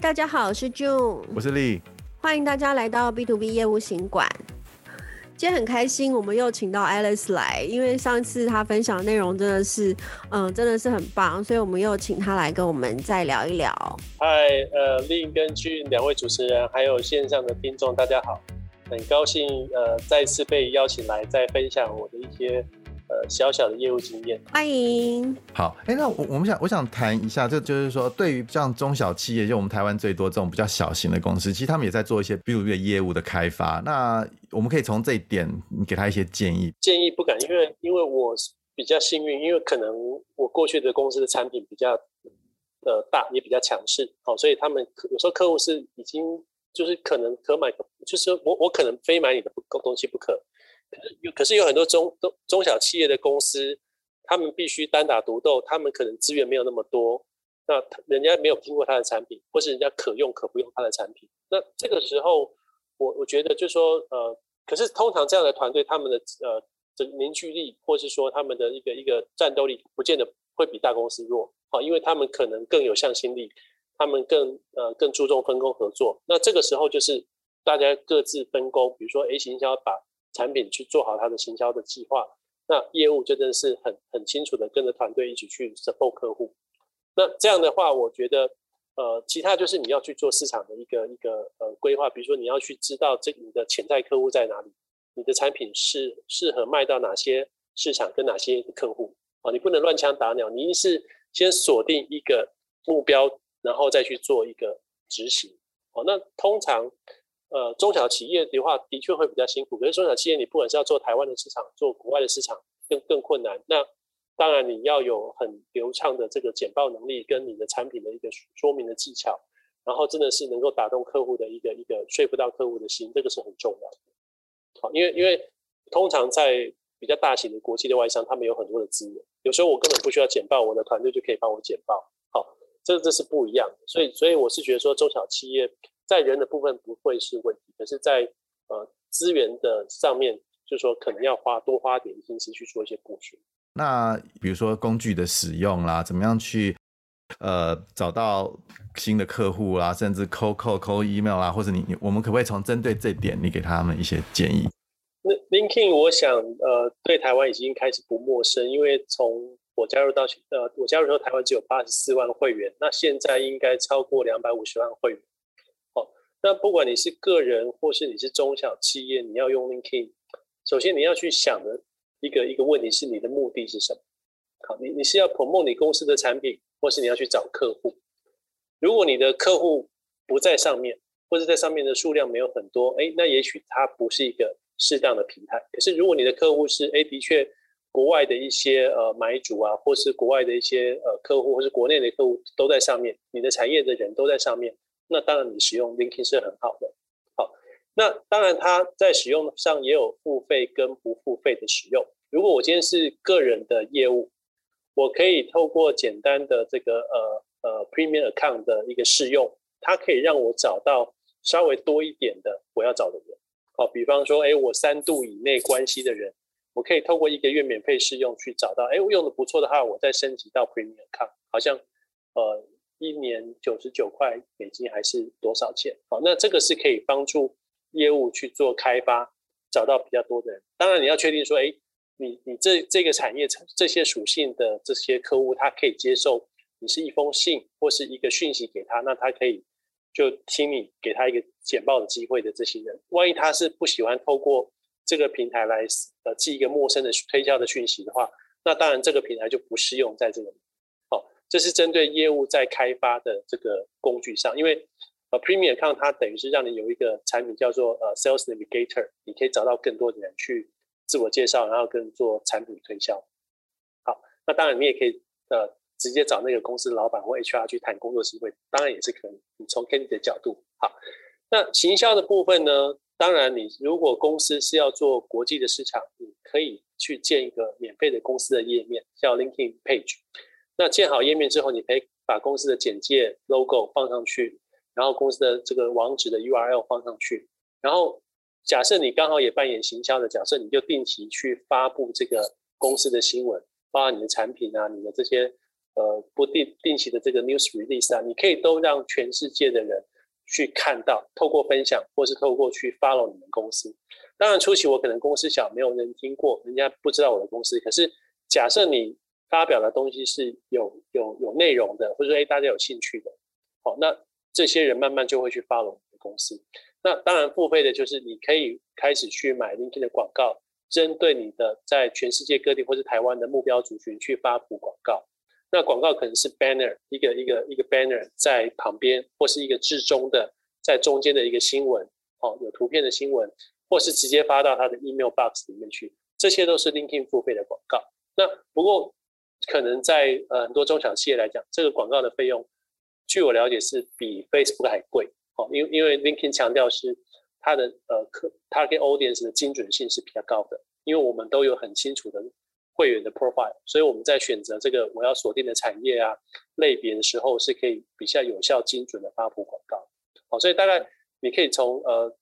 大家好，我是 June，我是丽，欢迎大家来到 B to B 业务行馆。今天很开心，我们又请到 Alice 来，因为上次她分享的内容真的是，嗯，真的是很棒，所以我们又请她来跟我们再聊一聊。嗨，呃，丽跟 June 两位主持人，还有线上的听众，大家好，很高兴呃再次被邀请来再分享我的一些。呃，小小的业务经验，欢迎。好，哎、欸，那我我们想，我想谈一下，这就是说，对于像中小企业，就我们台湾最多这种比较小型的公司，其实他们也在做一些 B to B 的业务的开发。那我们可以从这一点，你给他一些建议。建议不敢，因为因为我比较幸运，因为可能我过去的公司的产品比较呃大，也比较强势，好，所以他们有时候客户是已经就是可能可买，就是我我可能非买你的东西不可。有，可是有很多中中中小企业的公司，他们必须单打独斗，他们可能资源没有那么多，那人家没有听过他的产品，或是人家可用可不用他的产品，那这个时候，我我觉得就是说，呃，可是通常这样的团队，他们的呃这凝聚力，或是说他们的一个一个战斗力，不见得会比大公司弱，好，因为他们可能更有向心力，他们更呃更注重分工合作，那这个时候就是大家各自分工，比如说 A 营销把。产品去做好它的行销的计划，那业务就真的是很很清楚的跟着团队一起去 support 客户。那这样的话，我觉得呃，其他就是你要去做市场的一个一个呃规划，比如说你要去知道这你的潜在客户在哪里，你的产品是适合卖到哪些市场跟哪些客户啊，你不能乱枪打鸟，你一定是先锁定一个目标，然后再去做一个执行。哦，那通常。呃，中小企业的话，的确会比较辛苦。可是中小企业，你不管是要做台湾的市场，做国外的市场，更更困难。那当然，你要有很流畅的这个简报能力，跟你的产品的一个说明的技巧，然后真的是能够打动客户的一个一个说服到客户的心，这个是很重要的。好，因为因为通常在比较大型的国际的外商，他们有很多的资源，有时候我根本不需要简报，我的团队就可以帮我简报。好，这这是不一样的。所以所以我是觉得说，中小企业。在人的部分不会是问题，可是在呃资源的上面，就是说可能要花多花点心思去做一些部署。那比如说工具的使用啦，怎么样去呃找到新的客户啦，甚至 call call call email 啦，或者你我们可不可以从针对这点，你给他们一些建议？那 LinkedIn 我想呃对台湾已经开始不陌生，因为从我加入到呃我加入的时候，台湾只有八十四万会员，那现在应该超过两百五十万会员。那不管你是个人或是你是中小企业，你要用 LinkedIn，首先你要去想的一个一个问题是你的目的是什么？好，你你是要 promote 你公司的产品，或是你要去找客户？如果你的客户不在上面，或者在上面的数量没有很多，哎，那也许它不是一个适当的平台。可是如果你的客户是哎，的确国外的一些呃买主啊，或是国外的一些呃客户，或是国内的客户都在上面，你的产业的人都在上面。那当然，你使用 LinkedIn 是很好的。好，那当然，它在使用上也有付费跟不付费的使用。如果我今天是个人的业务，我可以透过简单的这个呃呃 Premium Account 的一个试用，它可以让我找到稍微多一点的我要找的人。好，比方说，哎，我三度以内关系的人，我可以透过一个月免费试用去找到。哎，我用的不错的话，我再升级到 Premium Account，好像呃。一年九十九块美金还是多少钱？好，那这个是可以帮助业务去做开发，找到比较多的人。当然，你要确定说，哎，你你这这个产业这些属性的这些客户，他可以接受你是一封信或是一个讯息给他，那他可以就听你给他一个简报的机会的这些人。万一他是不喜欢透过这个平台来呃寄一个陌生的推销的讯息的话，那当然这个平台就不适用在这个。这是针对业务在开发的这个工具上，因为呃，Premium Account 它等于是让你有一个产品叫做呃 Sales Navigator，你可以找到更多的人去自我介绍，然后跟做产品推销。好，那当然你也可以呃直接找那个公司老板或 HR 去谈工作机会，当然也是可以。你从 Candy 的角度，好，那行销的部分呢？当然，你如果公司是要做国际的市场，你可以去建一个免费的公司的页面，叫 LinkedIn Page。那建好页面之后，你可以把公司的简介、logo 放上去，然后公司的这个网址的 URL 放上去。然后假设你刚好也扮演行销的角色，你就定期去发布这个公司的新闻，包括你的产品啊、你的这些呃不定定期的这个 news release 啊，你可以都让全世界的人去看到，透过分享或是透过去 follow 你们公司。当然初期我可能公司小，没有人听过，人家不知道我的公司。可是假设你发表的东西是有有有内容的，或者说诶大家有兴趣的，好，那这些人慢慢就会去 follow 你的公司。那当然付费的就是你可以开始去买 LinkedIn 的广告。针对你的在全世界各地或是台湾的目标族群去发布广告，那广告可能是 banner 一个一个一个 banner 在旁边，或是一个置中的在中间的一个新闻，哦，有图片的新闻，或是直接发到他的 email box 里面去，这些都是 LinkedIn 付费的广告。那不过可能在呃很多中小企业来讲，这个广告的费用，据我了解是比 Facebook 还贵，哦，因为因为 LinkedIn 强调是。它的呃客 target audience 的精准性是比较高的，因为我们都有很清楚的会员的 profile，所以我们在选择这个我要锁定的产业啊类别的时候，是可以比较有效精准的发布广告。好，所以大概你可以从呃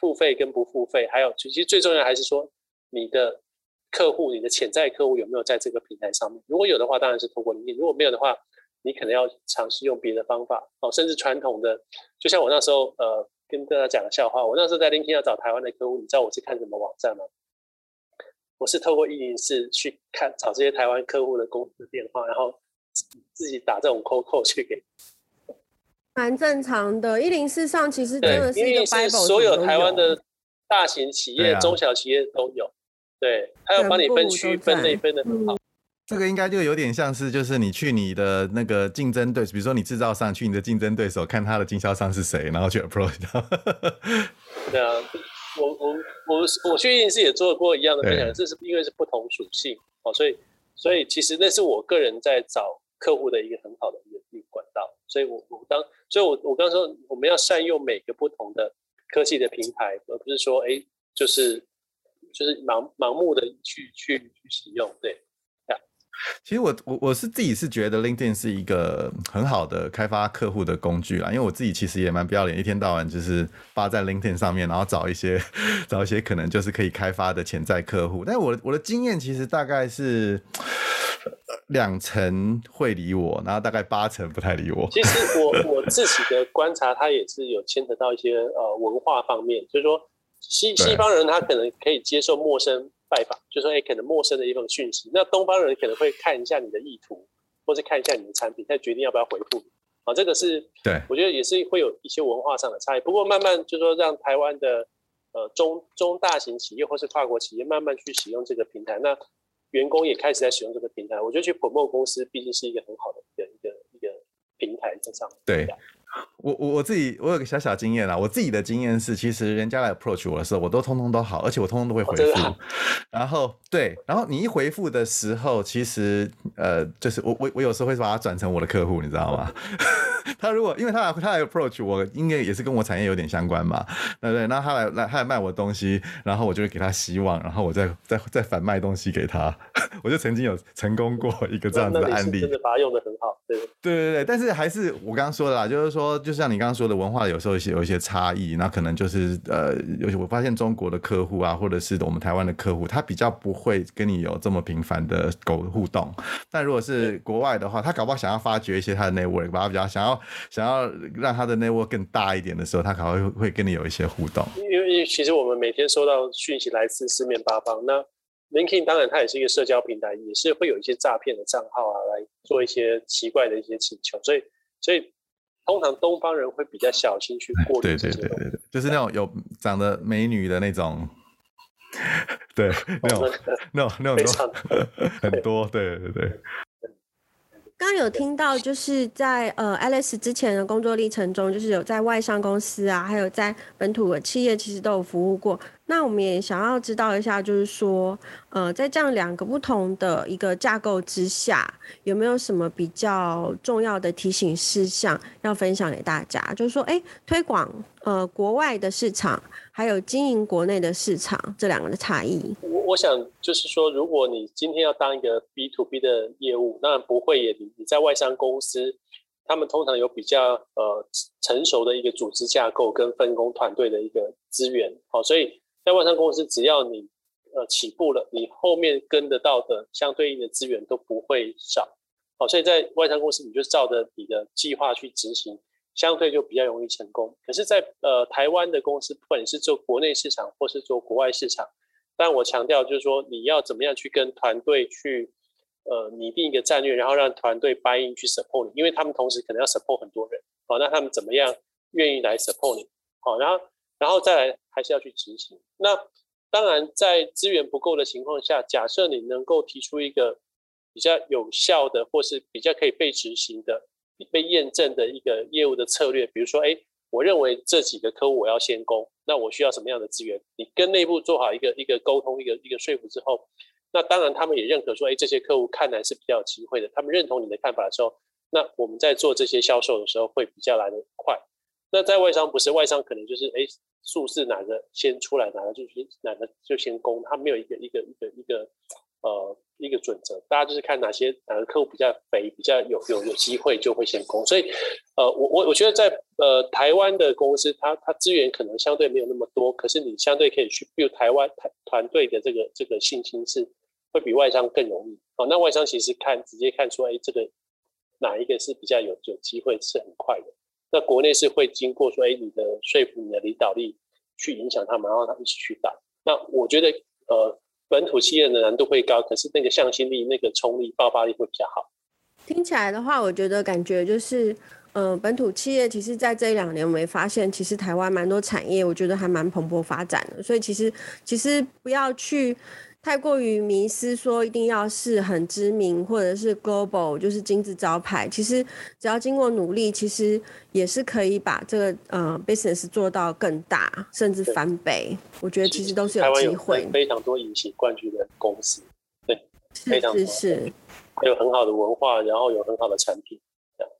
付费跟不付费，还有其实最重要还是说你的客户、你的潜在客户有没有在这个平台上面？如果有的话，当然是通过 LinkedIn；如果没有的话，你可能要尝试用别的方法哦，甚至传统的，就像我那时候呃。跟大家讲个笑话，我那时候在 LinkedIn 要找台湾的客户，你知道我是看什么网站吗？我是透过一零四去看找这些台湾客户的公司电话，然后自己打这种 call call 去给。蛮正常的一零四上其实真的是一个 Bible，所有台湾的大型企业、啊、中小企业都有，对，他要帮你分区分类分的很好。这个应该就有点像是，就是你去你的那个竞争对手，比如说你制造商去你的竞争对手，看他的经销商是谁，然后去 approach 他。对啊，我我我我去应试也做过一样的分享，这是因为是不同属性哦，所以所以其实那是我个人在找客户的一个很好的一个一个管道，所以我我当所以我我刚说我们要善用每个不同的科技的平台，而不是说哎就是就是盲盲目的去去去使用，对。其实我我我是自己是觉得 LinkedIn 是一个很好的开发客户的工具啦，因为我自己其实也蛮不要脸，一天到晚就是发在 LinkedIn 上面，然后找一些找一些可能就是可以开发的潜在客户。但是我我的经验其实大概是两成会理我，然后大概八成不太理我。其实我 我自己的观察，它也是有牵扯到一些呃文化方面，就是说西西方人他可能可以接受陌生。拜访，就说哎，可能陌生的一份讯息，那东方人可能会看一下你的意图，或是看一下你的产品，再决定要不要回复。啊，这个是对，我觉得也是会有一些文化上的差异。不过慢慢就说让台湾的呃中中大型企业或是跨国企业慢慢去使用这个平台，那员工也开始在使用这个平台。我觉得去 promote 公司毕竟是一个很好的一个一个一个平台在上面。对。我我我自己我有个小小经验啦，我自己的经验是，其实人家来 approach 我的时候，我都通通都好，而且我通通都会回复。哦、然后对，然后你一回复的时候，其实呃，就是我我我有时候会把它转成我的客户，你知道吗？他如果因为他来他来 approach 我，应该也是跟我产业有点相关嘛，对不对？那他来来他来卖我的东西，然后我就会给他希望，然后我再再再反卖东西给他。我就曾经有成功过一个这样子的案例，真的把它用的很好，对对对对。但是还是我刚刚说的啦，就是说，就像你刚刚说的，文化有时候有些有一些差异，那可能就是呃，尤其我发现中国的客户啊，或者是我们台湾的客户，他比较不会跟你有这么频繁的狗互动。但如果是国外的话，他搞不好想要发掘一些他的 network，把他比较想要。想要让他的 network 更大一点的时候，他可能会会跟你有一些互动。因为其实我们每天收到讯息来自四面八方，那 LinkedIn 当然它也是一个社交平台，也是会有一些诈骗的账号啊，来做一些奇怪的一些请求。所以，所以通常东方人会比较小心去过滤。对对对对对，就是那种有长得美女的那种，对，那种 那种那种 很多，对对对。刚有听到，就是在呃，Alice 之前的工作历程中，就是有在外商公司啊，还有在本土的企业，其实都有服务过。那我们也想要知道一下，就是说，呃，在这样两个不同的一个架构之下，有没有什么比较重要的提醒事项要分享给大家？就是说，哎，推广呃国外的市场，还有经营国内的市场这两个的差异。我我想就是说，如果你今天要当一个 B to B 的业务，那不会也你在外商公司，他们通常有比较呃成熟的一个组织架构跟分工团队的一个资源，好，所以。在外商公司，只要你呃起步了，你后面跟得到的相对应的资源都不会少，好，所以在外商公司，你就照着你的计划去执行，相对就比较容易成功。可是在，呃台湾的公司，不管你是做国内市场或是做国外市场，但我强调就是说，你要怎么样去跟团队去呃拟定一个战略，然后让团队 buy in 去 support 你，因为他们同时可能要 support 很多人，好，那他们怎么样愿意来 support 你？好，然后然后再来还是要去执行。那当然，在资源不够的情况下，假设你能够提出一个比较有效的，或是比较可以被执行的、被验证的一个业务的策略，比如说，哎，我认为这几个客户我要先攻，那我需要什么样的资源？你跟内部做好一个一个沟通，一个一个说服之后，那当然他们也认可说，哎，这些客户看来是比较有机会的，他们认同你的看法的时候，那我们在做这些销售的时候会比较来得快。那在外商不是外商，可能就是哎。诶数字哪个先出来，哪个就先哪个就先攻，他没有一个一个一个一个呃一个准则，大家就是看哪些哪个客户比较肥，比较有有有机会就会先攻。所以呃我我我觉得在呃台湾的公司，它它资源可能相对没有那么多，可是你相对可以去 build 台湾团团队的这个这个信心是会比外商更容易。哦，那外商其实看直接看出，哎，这个哪一个是比较有有机会是很快的。那国内是会经过说，哎，你的说服、你的领导力去影响他们，然后他们一起去打。那我觉得，呃，本土企业的难度会高，可是那个向心力、那个冲力、爆发力会比较好。听起来的话，我觉得感觉就是，呃，本土企业其实在这一两年，我们发现，其实台湾蛮多产业，我觉得还蛮蓬勃发展的。所以其实，其实不要去。太过于迷失，说一定要是很知名或者是 global，就是金字招牌。其实只要经过努力，其实也是可以把这个呃 business 做到更大，甚至翻倍。我觉得其实都是有机会。非常多隐形冠军的公司，对，非常是是是，有很好的文化，然后有很好的产品，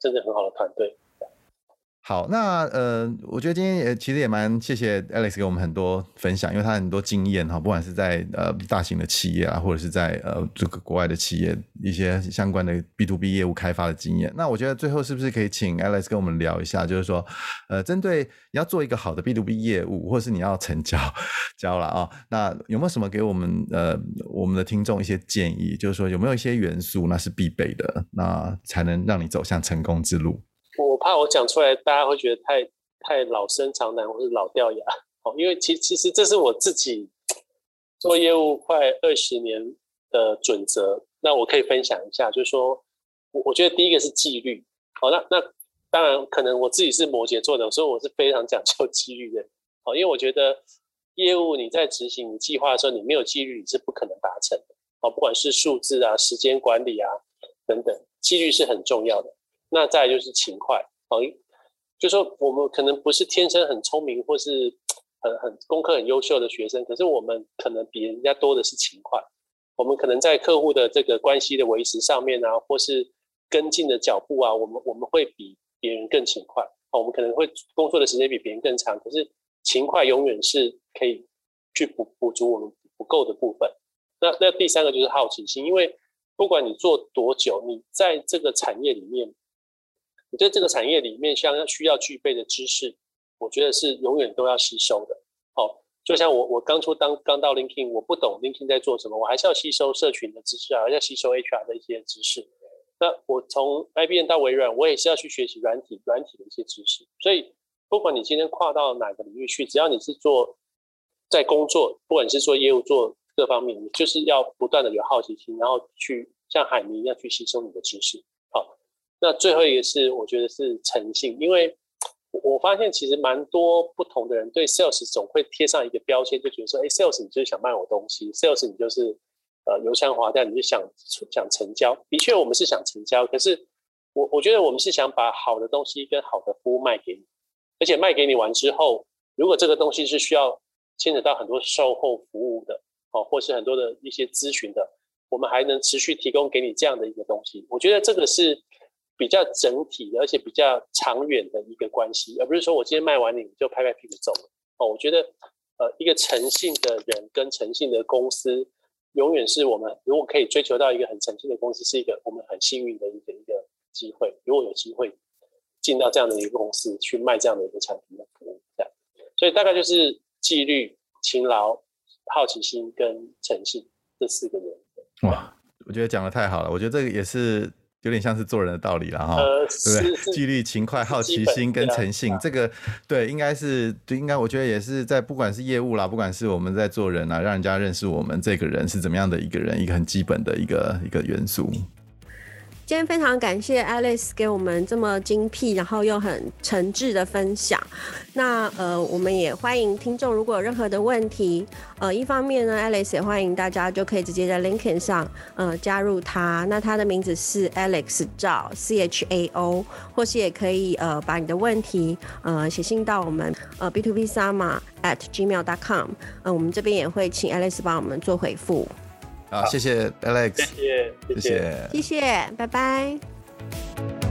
甚至很好的团队。好，那呃，我觉得今天也其实也蛮谢谢 Alex 给我们很多分享，因为他很多经验哈，不管是在呃大型的企业啊，或者是在呃这个国外的企业一些相关的 B to B 业务开发的经验。那我觉得最后是不是可以请 Alex 跟我们聊一下，就是说呃，针对你要做一个好的 B to B 业务，或是你要成交交了啊，那有没有什么给我们呃我们的听众一些建议？就是说有没有一些元素那是必备的，那才能让你走向成功之路？怕我讲出来，大家会觉得太太老生常谈或是老掉牙。哦，因为其其实这是我自己做业务快二十年的准则。那我可以分享一下，就是说，我我觉得第一个是纪律。好，那那当然可能我自己是摩羯座的，所以我是非常讲究纪律的。好，因为我觉得业务你在执行计划的时候，你没有纪律你是不可能达成的。好，不管是数字啊、时间管理啊等等，纪律是很重要的。那再就是勤快，好，就说我们可能不是天生很聪明或是很很功课很优秀的学生，可是我们可能比人家多的是勤快。我们可能在客户的这个关系的维持上面啊，或是跟进的脚步啊，我们我们会比别人更勤快。哦，我们可能会工作的时间比别人更长，可是勤快永远是可以去补补足我们不够的部分。那那第三个就是好奇心，因为不管你做多久，你在这个产业里面。你在这个产业里面，像需要具备的知识，我觉得是永远都要吸收的。好，就像我我当初当刚到 LinkedIn，我不懂 LinkedIn 在做什么，我还是要吸收社群的知识啊，还要吸收 HR 的一些知识。那我从 IBM 到微软，我也是要去学习软体软体的一些知识。所以，不管你今天跨到哪个领域去，只要你是做在工作，不管是做业务做各方面，你就是要不断的有好奇心，然后去像海绵一样去吸收你的知识。好那最后一个是，我觉得是诚信，因为我发现其实蛮多不同的人对 sales 总会贴上一个标签，就觉得说，哎，sales 你就是想卖我东西，sales 你就是呃油腔滑调，你就想想成交。的确，我们是想成交，可是我我觉得我们是想把好的东西跟好的服务卖给你，而且卖给你完之后，如果这个东西是需要牵扯到很多售后服务的，哦，或是很多的一些咨询的，我们还能持续提供给你这样的一个东西。我觉得这个是。比较整体的，而且比较长远的一个关系，而不是说我今天卖完你就拍拍屁股走了。哦，我觉得，呃，一个诚信的人跟诚信的公司，永远是我们如果可以追求到一个很诚信的公司，是一个我们很幸运的一个一个机会。如果有机会进到这样的一个公司去卖这样的一个产品的服务，这样，所以大概就是纪律、勤劳、好奇心跟诚信这四个人。哇，我觉得讲得太好了，我觉得这个也是。有点像是做人的道理了哈，呃、对不对？纪律、勤快、好奇心跟诚信，这个对，应该是对，应该我觉得也是在不管是业务啦，不管是我们在做人啊，让人家认识我们这个人是怎么样的一个人，一个很基本的一个一个元素。今天非常感谢 Alice 给我们这么精辟，然后又很诚挚的分享。那呃，我们也欢迎听众如果有任何的问题，呃，一方面呢，Alice 也欢迎大家就可以直接在 LinkedIn 上呃加入他。那他的名字是 Alex 赵 C H A O，或是也可以呃把你的问题呃写信到我们呃 B to B Sama at gmail.com，呃，我们这边也会请 Alice 帮我们做回复。啊，谢谢 Alex，谢谢，谢谢，谢谢，拜拜。